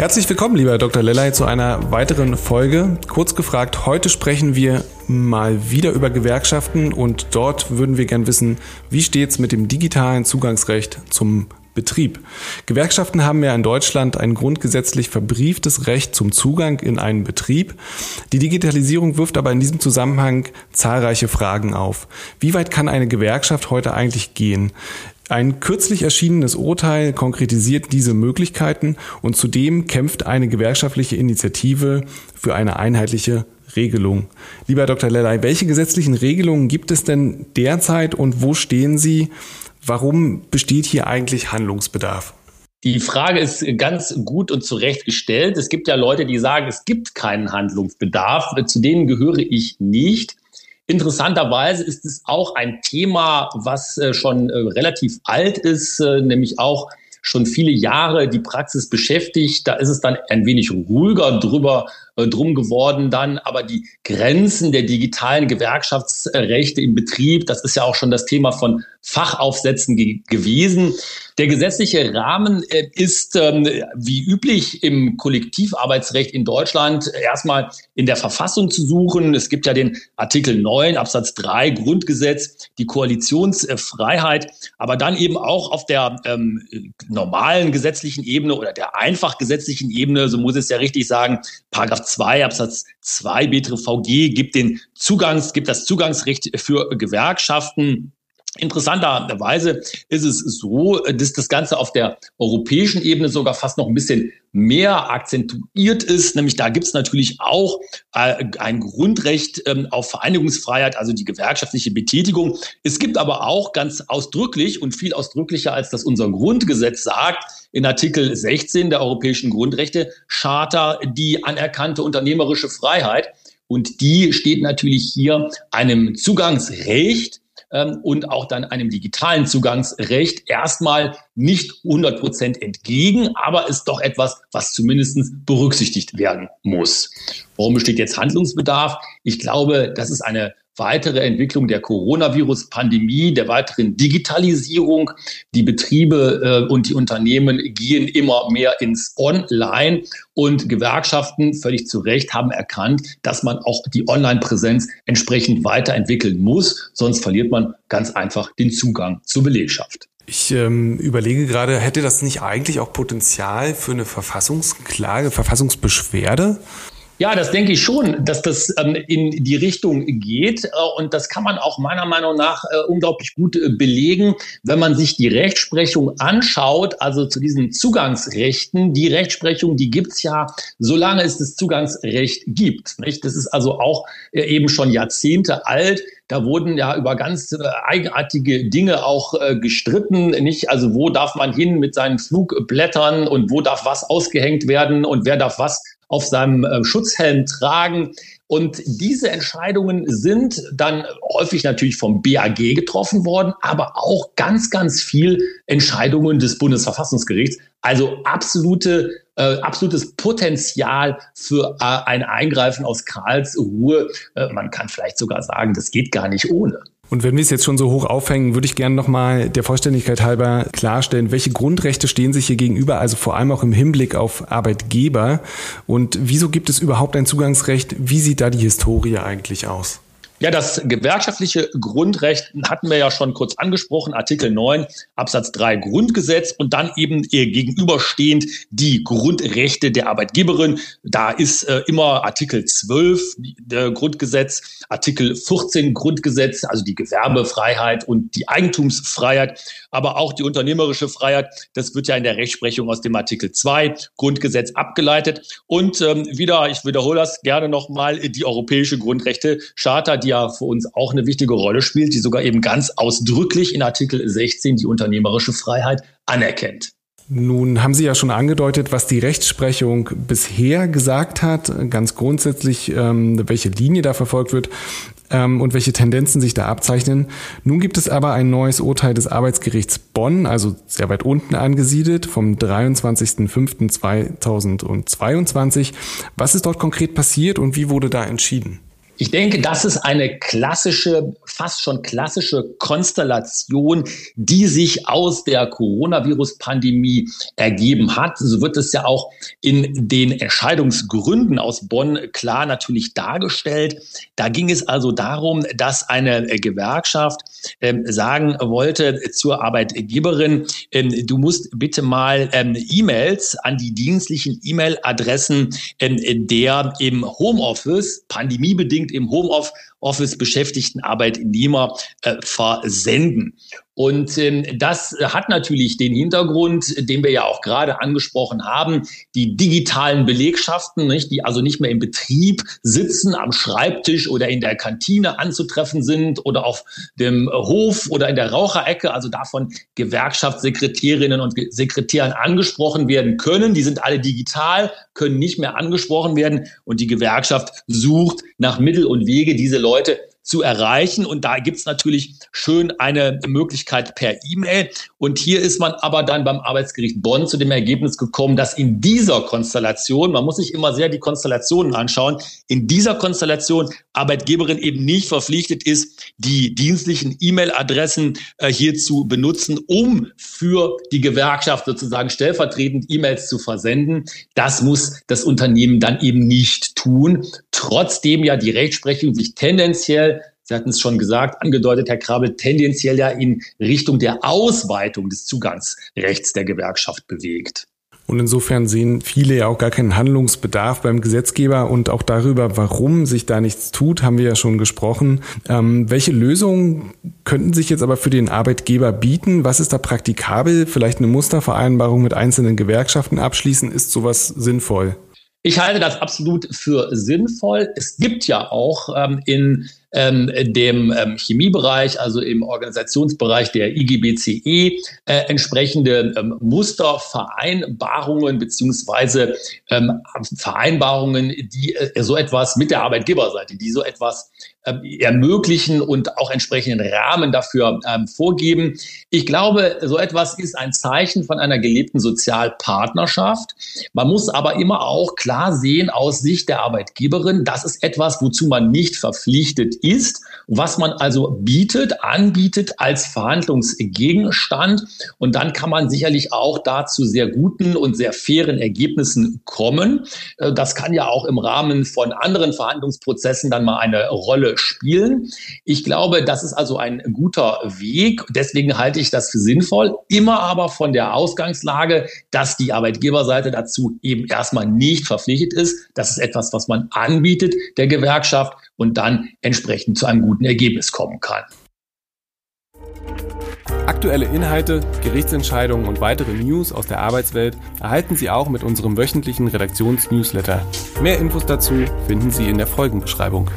Herzlich willkommen, lieber Dr. Lellay, zu einer weiteren Folge. Kurz gefragt, heute sprechen wir mal wieder über Gewerkschaften und dort würden wir gern wissen, wie steht's mit dem digitalen Zugangsrecht zum Betrieb. Gewerkschaften haben ja in Deutschland ein grundgesetzlich verbrieftes Recht zum Zugang in einen Betrieb. Die Digitalisierung wirft aber in diesem Zusammenhang zahlreiche Fragen auf. Wie weit kann eine Gewerkschaft heute eigentlich gehen? Ein kürzlich erschienenes Urteil konkretisiert diese Möglichkeiten und zudem kämpft eine gewerkschaftliche Initiative für eine einheitliche Regelung. Lieber Dr. Lellay, welche gesetzlichen Regelungen gibt es denn derzeit und wo stehen sie? Warum besteht hier eigentlich Handlungsbedarf? Die Frage ist ganz gut und zurecht gestellt. Es gibt ja Leute, die sagen, es gibt keinen Handlungsbedarf. Zu denen gehöre ich nicht. Interessanterweise ist es auch ein Thema, was äh, schon äh, relativ alt ist, äh, nämlich auch schon viele Jahre die Praxis beschäftigt. Da ist es dann ein wenig ruhiger drüber äh, drum geworden dann. Aber die Grenzen der digitalen Gewerkschaftsrechte im Betrieb, das ist ja auch schon das Thema von Fachaufsätzen ge gewesen. Der gesetzliche Rahmen äh, ist ähm, wie üblich im Kollektivarbeitsrecht in Deutschland erstmal in der Verfassung zu suchen. Es gibt ja den Artikel 9 Absatz 3 Grundgesetz, die Koalitionsfreiheit, aber dann eben auch auf der ähm, normalen gesetzlichen Ebene oder der einfach gesetzlichen Ebene, so muss es ja richtig sagen, Paragraph 2 Absatz 2 BTVG gibt den Zugangs, gibt das Zugangsrecht für Gewerkschaften. Interessanterweise ist es so, dass das Ganze auf der europäischen Ebene sogar fast noch ein bisschen mehr akzentuiert ist. Nämlich da gibt es natürlich auch äh, ein Grundrecht ähm, auf Vereinigungsfreiheit, also die gewerkschaftliche Betätigung. Es gibt aber auch ganz ausdrücklich und viel ausdrücklicher, als das unser Grundgesetz sagt, in Artikel 16 der Europäischen Grundrechte Charta die anerkannte unternehmerische Freiheit. Und die steht natürlich hier einem Zugangsrecht ähm, und auch dann einem digitalen Zugangsrecht erstmal nicht 100 Prozent entgegen, aber ist doch etwas, was zumindest berücksichtigt werden muss. Warum besteht jetzt Handlungsbedarf? Ich glaube, das ist eine weitere Entwicklung der Coronavirus-Pandemie, der weiteren Digitalisierung. Die Betriebe äh, und die Unternehmen gehen immer mehr ins Online und Gewerkschaften, völlig zu Recht, haben erkannt, dass man auch die Online-Präsenz entsprechend weiterentwickeln muss, sonst verliert man ganz einfach den Zugang zur Belegschaft. Ich ähm, überlege gerade, hätte das nicht eigentlich auch Potenzial für eine Verfassungsklage, Verfassungsbeschwerde? Ja, das denke ich schon, dass das ähm, in die Richtung geht. Äh, und das kann man auch meiner Meinung nach äh, unglaublich gut äh, belegen, wenn man sich die Rechtsprechung anschaut, also zu diesen Zugangsrechten. Die Rechtsprechung, die gibt's ja, solange es das Zugangsrecht gibt. Nicht? Das ist also auch äh, eben schon Jahrzehnte alt. Da wurden ja über ganz äh, eigenartige Dinge auch äh, gestritten. Nicht? Also wo darf man hin mit seinen Flugblättern und wo darf was ausgehängt werden und wer darf was auf seinem äh, Schutzhelm tragen. Und diese Entscheidungen sind dann häufig natürlich vom BAG getroffen worden, aber auch ganz, ganz viel Entscheidungen des Bundesverfassungsgerichts. Also absolute, äh, absolutes Potenzial für äh, ein Eingreifen aus Karlsruhe. Äh, man kann vielleicht sogar sagen, das geht gar nicht ohne. Und wenn wir es jetzt schon so hoch aufhängen, würde ich gerne nochmal der Vollständigkeit halber klarstellen, welche Grundrechte stehen sich hier gegenüber, also vor allem auch im Hinblick auf Arbeitgeber. Und wieso gibt es überhaupt ein Zugangsrecht? Wie sieht da die Historie eigentlich aus? Ja, das gewerkschaftliche Grundrecht hatten wir ja schon kurz angesprochen, Artikel 9 Absatz 3 Grundgesetz und dann eben ihr gegenüberstehend die Grundrechte der Arbeitgeberin. Da ist äh, immer Artikel 12 der Grundgesetz, Artikel 14 Grundgesetz, also die Gewerbefreiheit und die Eigentumsfreiheit, aber auch die unternehmerische Freiheit. Das wird ja in der Rechtsprechung aus dem Artikel 2 Grundgesetz abgeleitet. Und ähm, wieder, ich wiederhole das gerne nochmal, die europäische Grundrechte Charta, die ja für uns auch eine wichtige Rolle spielt, die sogar eben ganz ausdrücklich in Artikel 16 die unternehmerische Freiheit anerkennt. Nun haben Sie ja schon angedeutet, was die Rechtsprechung bisher gesagt hat, ganz grundsätzlich, ähm, welche Linie da verfolgt wird ähm, und welche Tendenzen sich da abzeichnen. Nun gibt es aber ein neues Urteil des Arbeitsgerichts Bonn, also sehr weit unten angesiedelt, vom 23.05.2022. Was ist dort konkret passiert und wie wurde da entschieden? Ich denke, das ist eine klassische, fast schon klassische Konstellation, die sich aus der Coronavirus-Pandemie ergeben hat. So wird es ja auch in den Entscheidungsgründen aus Bonn klar natürlich dargestellt. Da ging es also darum, dass eine Gewerkschaft ähm, sagen wollte zur Arbeitgeberin, ähm, du musst bitte mal ähm, E-Mails an die dienstlichen E-Mail-Adressen ähm, der im Homeoffice pandemiebedingt im Homeoffice beschäftigten Arbeitnehmer äh, versenden. Und ähm, das hat natürlich den Hintergrund, den wir ja auch gerade angesprochen haben, die digitalen Belegschaften, nicht, die also nicht mehr im Betrieb sitzen, am Schreibtisch oder in der Kantine anzutreffen sind oder auf dem Hof oder in der Raucherecke, also davon Gewerkschaftssekretärinnen und Sekretären angesprochen werden können. Die sind alle digital, können nicht mehr angesprochen werden und die Gewerkschaft sucht nach Mittel und Wege, diese Leute Leute zu erreichen. Und da gibt's natürlich schön eine Möglichkeit per E-Mail. Und hier ist man aber dann beim Arbeitsgericht Bonn zu dem Ergebnis gekommen, dass in dieser Konstellation, man muss sich immer sehr die Konstellationen anschauen, in dieser Konstellation Arbeitgeberin eben nicht verpflichtet ist, die dienstlichen E-Mail-Adressen äh, hier zu benutzen, um für die Gewerkschaft sozusagen stellvertretend E-Mails zu versenden. Das muss das Unternehmen dann eben nicht tun. Trotzdem ja die Rechtsprechung sich tendenziell Sie hatten es schon gesagt, angedeutet, Herr Krabel, tendenziell ja in Richtung der Ausweitung des Zugangsrechts der Gewerkschaft bewegt. Und insofern sehen viele ja auch gar keinen Handlungsbedarf beim Gesetzgeber und auch darüber, warum sich da nichts tut, haben wir ja schon gesprochen. Ähm, welche Lösungen könnten sich jetzt aber für den Arbeitgeber bieten? Was ist da praktikabel? Vielleicht eine Mustervereinbarung mit einzelnen Gewerkschaften abschließen? Ist sowas sinnvoll? Ich halte das absolut für sinnvoll. Es gibt ja auch ähm, in ähm, dem ähm, Chemiebereich, also im Organisationsbereich der IGBCE, äh, entsprechende ähm, Mustervereinbarungen beziehungsweise ähm, Vereinbarungen, die äh, so etwas mit der Arbeitgeberseite, die so etwas ähm, ermöglichen und auch entsprechenden Rahmen dafür ähm, vorgeben. Ich glaube, so etwas ist ein Zeichen von einer gelebten Sozialpartnerschaft. Man muss aber immer auch klar sehen aus Sicht der Arbeitgeberin, das ist etwas, wozu man nicht verpflichtet ist, was man also bietet, anbietet als Verhandlungsgegenstand. Und dann kann man sicherlich auch dazu sehr guten und sehr fairen Ergebnissen kommen. Äh, das kann ja auch im Rahmen von anderen Verhandlungsprozessen dann mal eine Rolle spielen. Ich glaube, das ist also ein guter Weg. Deswegen halte ich das für sinnvoll. Immer aber von der Ausgangslage, dass die Arbeitgeberseite dazu eben erstmal nicht verpflichtet ist. Das ist etwas, was man anbietet der Gewerkschaft und dann entsprechend zu einem guten Ergebnis kommen kann. Aktuelle Inhalte, Gerichtsentscheidungen und weitere News aus der Arbeitswelt erhalten Sie auch mit unserem wöchentlichen Redaktionsnewsletter. Mehr Infos dazu finden Sie in der Folgenbeschreibung.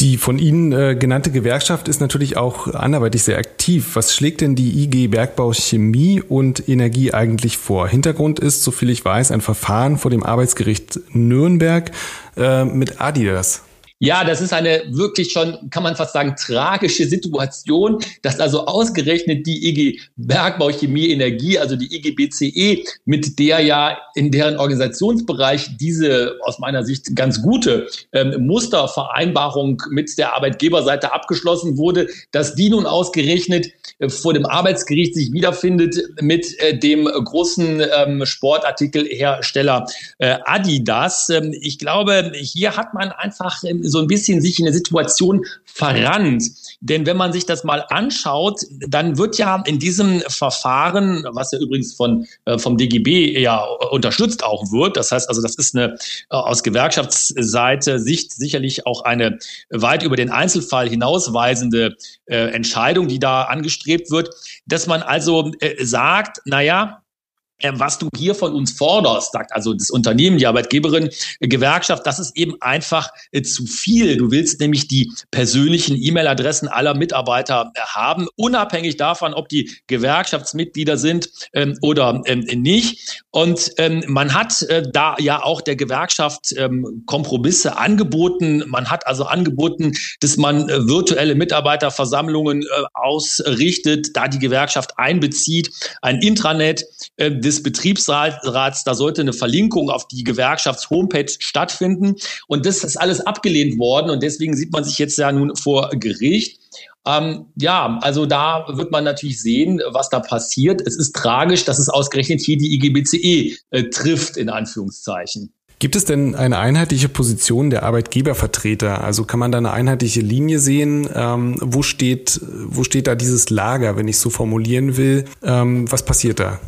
Die von Ihnen äh, genannte Gewerkschaft ist natürlich auch anderweitig sehr aktiv. Was schlägt denn die IG Bergbau Chemie und Energie eigentlich vor? Hintergrund ist, soviel ich weiß, ein Verfahren vor dem Arbeitsgericht Nürnberg äh, mit Adidas. Ja, das ist eine wirklich schon, kann man fast sagen, tragische Situation, dass also ausgerechnet die IG Bergbau Chemie Energie, also die IG BCE, mit der ja in deren Organisationsbereich diese aus meiner Sicht ganz gute ähm, Mustervereinbarung mit der Arbeitgeberseite abgeschlossen wurde, dass die nun ausgerechnet äh, vor dem Arbeitsgericht sich wiederfindet mit äh, dem großen ähm, Sportartikelhersteller äh, Adidas. Ähm, ich glaube, hier hat man einfach ähm, so ein bisschen sich in eine Situation verrannt. Denn wenn man sich das mal anschaut, dann wird ja in diesem Verfahren, was ja übrigens von, äh, vom DGB ja unterstützt auch wird, das heißt also, das ist eine äh, aus Gewerkschaftsseite Sicht sicherlich auch eine weit über den Einzelfall hinausweisende äh, Entscheidung, die da angestrebt wird, dass man also sagt, naja, was du hier von uns forderst, sagt also das Unternehmen, die Arbeitgeberin, äh, Gewerkschaft, das ist eben einfach äh, zu viel. Du willst nämlich die persönlichen E-Mail-Adressen aller Mitarbeiter äh, haben, unabhängig davon, ob die Gewerkschaftsmitglieder sind ähm, oder ähm, nicht. Und ähm, man hat äh, da ja auch der Gewerkschaft ähm, Kompromisse angeboten. Man hat also angeboten, dass man äh, virtuelle Mitarbeiterversammlungen äh, ausrichtet, da die Gewerkschaft einbezieht, ein Intranet äh, des Betriebsrats, da sollte eine Verlinkung auf die Gewerkschafts-Homepage stattfinden. Und das ist alles abgelehnt worden und deswegen sieht man sich jetzt ja nun vor Gericht. Ähm, ja, also da wird man natürlich sehen, was da passiert. Es ist tragisch, dass es ausgerechnet hier die IGBCE äh, trifft, in Anführungszeichen. Gibt es denn eine einheitliche Position der Arbeitgebervertreter? Also kann man da eine einheitliche Linie sehen? Ähm, wo steht, wo steht da dieses Lager, wenn ich so formulieren will? Ähm, was passiert da?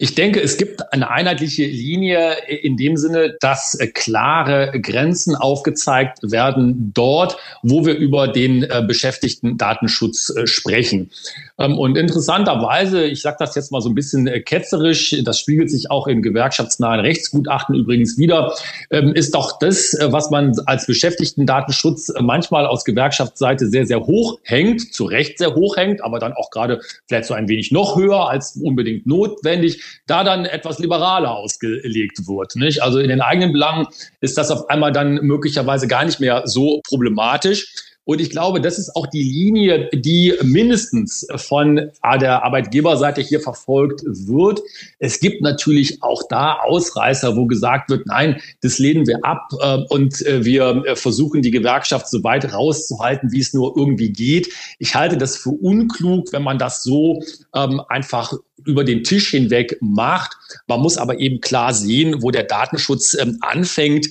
Ich denke, es gibt eine einheitliche Linie in dem Sinne, dass äh, klare Grenzen aufgezeigt werden dort, wo wir über den äh, beschäftigten Datenschutz äh, sprechen. Ähm, und interessanterweise, ich sage das jetzt mal so ein bisschen ketzerisch, das spiegelt sich auch in gewerkschaftsnahen Rechtsgutachten übrigens wieder, ähm, ist doch das, was man als beschäftigten Datenschutz manchmal aus Gewerkschaftsseite sehr, sehr hoch hängt, zu Recht sehr hoch hängt, aber dann auch gerade vielleicht so ein wenig noch höher als unbedingt notwendig da dann etwas liberaler ausgelegt wird. Nicht? Also in den eigenen Belangen ist das auf einmal dann möglicherweise gar nicht mehr so problematisch. Und ich glaube, das ist auch die Linie, die mindestens von der Arbeitgeberseite hier verfolgt wird. Es gibt natürlich auch da Ausreißer, wo gesagt wird, nein, das lehnen wir ab äh, und äh, wir äh, versuchen die Gewerkschaft so weit rauszuhalten, wie es nur irgendwie geht. Ich halte das für unklug, wenn man das so ähm, einfach über den Tisch hinweg macht. Man muss aber eben klar sehen, wo der Datenschutz ähm, anfängt.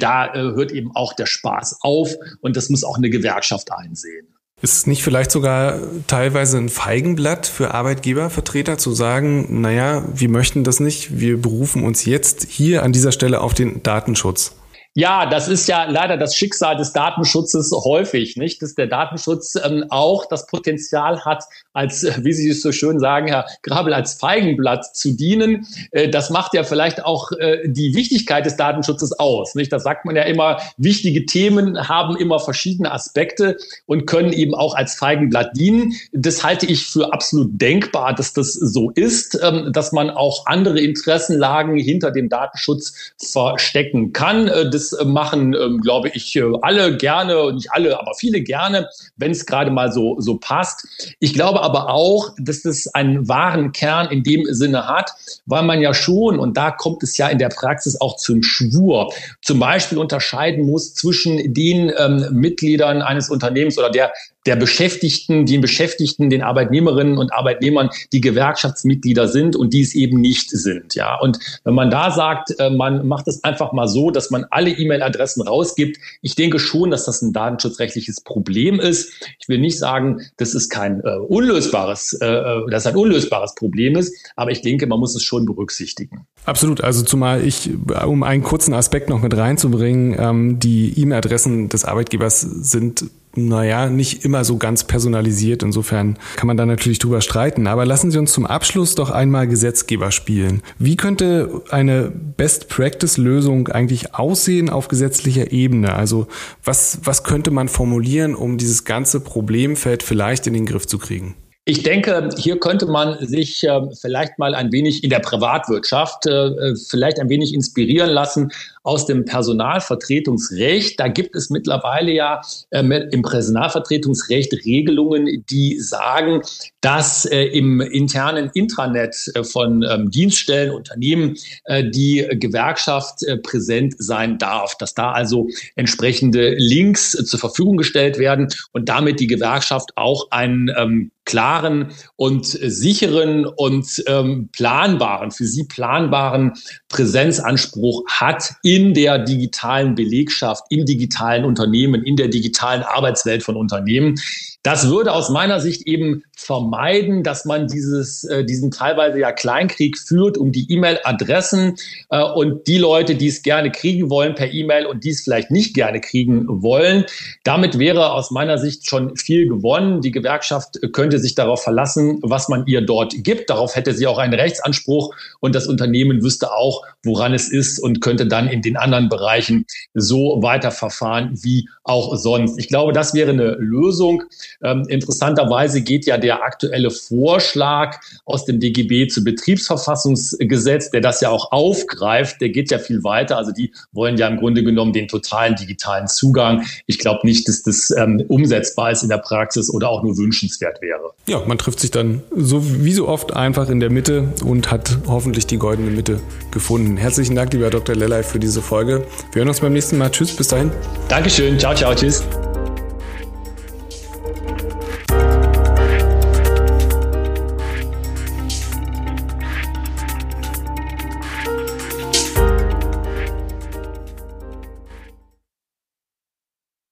Da hört eben auch der Spaß auf und das muss auch eine Gewerkschaft einsehen. Ist es nicht vielleicht sogar teilweise ein Feigenblatt für Arbeitgebervertreter zu sagen, naja, wir möchten das nicht, wir berufen uns jetzt hier an dieser Stelle auf den Datenschutz? Ja, das ist ja leider das Schicksal des Datenschutzes häufig, nicht? Dass der Datenschutz ähm, auch das Potenzial hat, als, äh, wie Sie es so schön sagen, Herr Grabel, als Feigenblatt zu dienen. Äh, das macht ja vielleicht auch äh, die Wichtigkeit des Datenschutzes aus, nicht? Das sagt man ja immer, wichtige Themen haben immer verschiedene Aspekte und können eben auch als Feigenblatt dienen. Das halte ich für absolut denkbar, dass das so ist, ähm, dass man auch andere Interessenlagen hinter dem Datenschutz verstecken kann. Das äh, machen, ähm, glaube ich, äh, alle gerne, nicht alle, aber viele gerne, wenn es gerade mal so, so passt. Ich glaube aber auch, dass das einen wahren Kern in dem Sinne hat, weil man ja schon, und da kommt es ja in der Praxis auch zum Schwur, zum Beispiel unterscheiden muss zwischen den ähm, Mitgliedern eines Unternehmens oder der der Beschäftigten, den Beschäftigten, den Arbeitnehmerinnen und Arbeitnehmern, die Gewerkschaftsmitglieder sind und die es eben nicht sind. Ja, und wenn man da sagt, äh, man macht es einfach mal so, dass man alle E-Mail-Adressen rausgibt, ich denke schon, dass das ein datenschutzrechtliches Problem ist. Ich will nicht sagen, dass es kein äh, unlösbares, äh, äh dass ein unlösbares Problem ist, aber ich denke, man muss es schon berücksichtigen. Absolut. Also zumal ich, um einen kurzen Aspekt noch mit reinzubringen, ähm, die E-Mail-Adressen des Arbeitgebers sind naja, nicht immer so ganz personalisiert. Insofern kann man da natürlich drüber streiten. Aber lassen Sie uns zum Abschluss doch einmal Gesetzgeber spielen. Wie könnte eine Best-Practice-Lösung eigentlich aussehen auf gesetzlicher Ebene? Also was, was könnte man formulieren, um dieses ganze Problemfeld vielleicht in den Griff zu kriegen? Ich denke, hier könnte man sich äh, vielleicht mal ein wenig in der Privatwirtschaft äh, äh vielleicht ein wenig inspirieren lassen aus dem Personalvertretungsrecht. Da gibt es mittlerweile ja äh, im Personalvertretungsrecht Regelungen, die sagen, dass äh, im internen Intranet äh, von ähm, Dienststellen, Unternehmen äh, die Gewerkschaft äh, präsent sein darf, dass da also entsprechende Links zur Verfügung gestellt werden und damit die Gewerkschaft auch einen ähm, klaren und sicheren und ähm, planbaren, für sie planbaren Präsenzanspruch hat in der digitalen Belegschaft, in digitalen Unternehmen, in der digitalen Arbeitswelt von Unternehmen. Das würde aus meiner Sicht eben vermeiden, dass man dieses, äh, diesen teilweise ja Kleinkrieg führt um die E-Mail-Adressen äh, und die Leute, die es gerne kriegen wollen per E-Mail und die es vielleicht nicht gerne kriegen wollen. Damit wäre aus meiner Sicht schon viel gewonnen. Die Gewerkschaft könnte sich darauf verlassen, was man ihr dort gibt. Darauf hätte sie auch einen Rechtsanspruch und das Unternehmen wüsste auch, woran es ist und könnte dann in den anderen Bereichen so weiterverfahren wie auch sonst. Ich glaube, das wäre eine Lösung. Ähm, interessanterweise geht ja der aktuelle Vorschlag aus dem DGB zu Betriebsverfassungsgesetz, der das ja auch aufgreift, der geht ja viel weiter. Also die wollen ja im Grunde genommen den totalen digitalen Zugang. Ich glaube nicht, dass das ähm, umsetzbar ist in der Praxis oder auch nur wünschenswert wäre. Ja, man trifft sich dann so wie so oft einfach in der Mitte und hat hoffentlich die goldene Mitte gefunden. Herzlichen Dank, lieber Dr. Lellay, für diese Folge. Wir hören uns beim nächsten Mal. Tschüss, bis dahin. Dankeschön. Ciao, ciao, tschüss.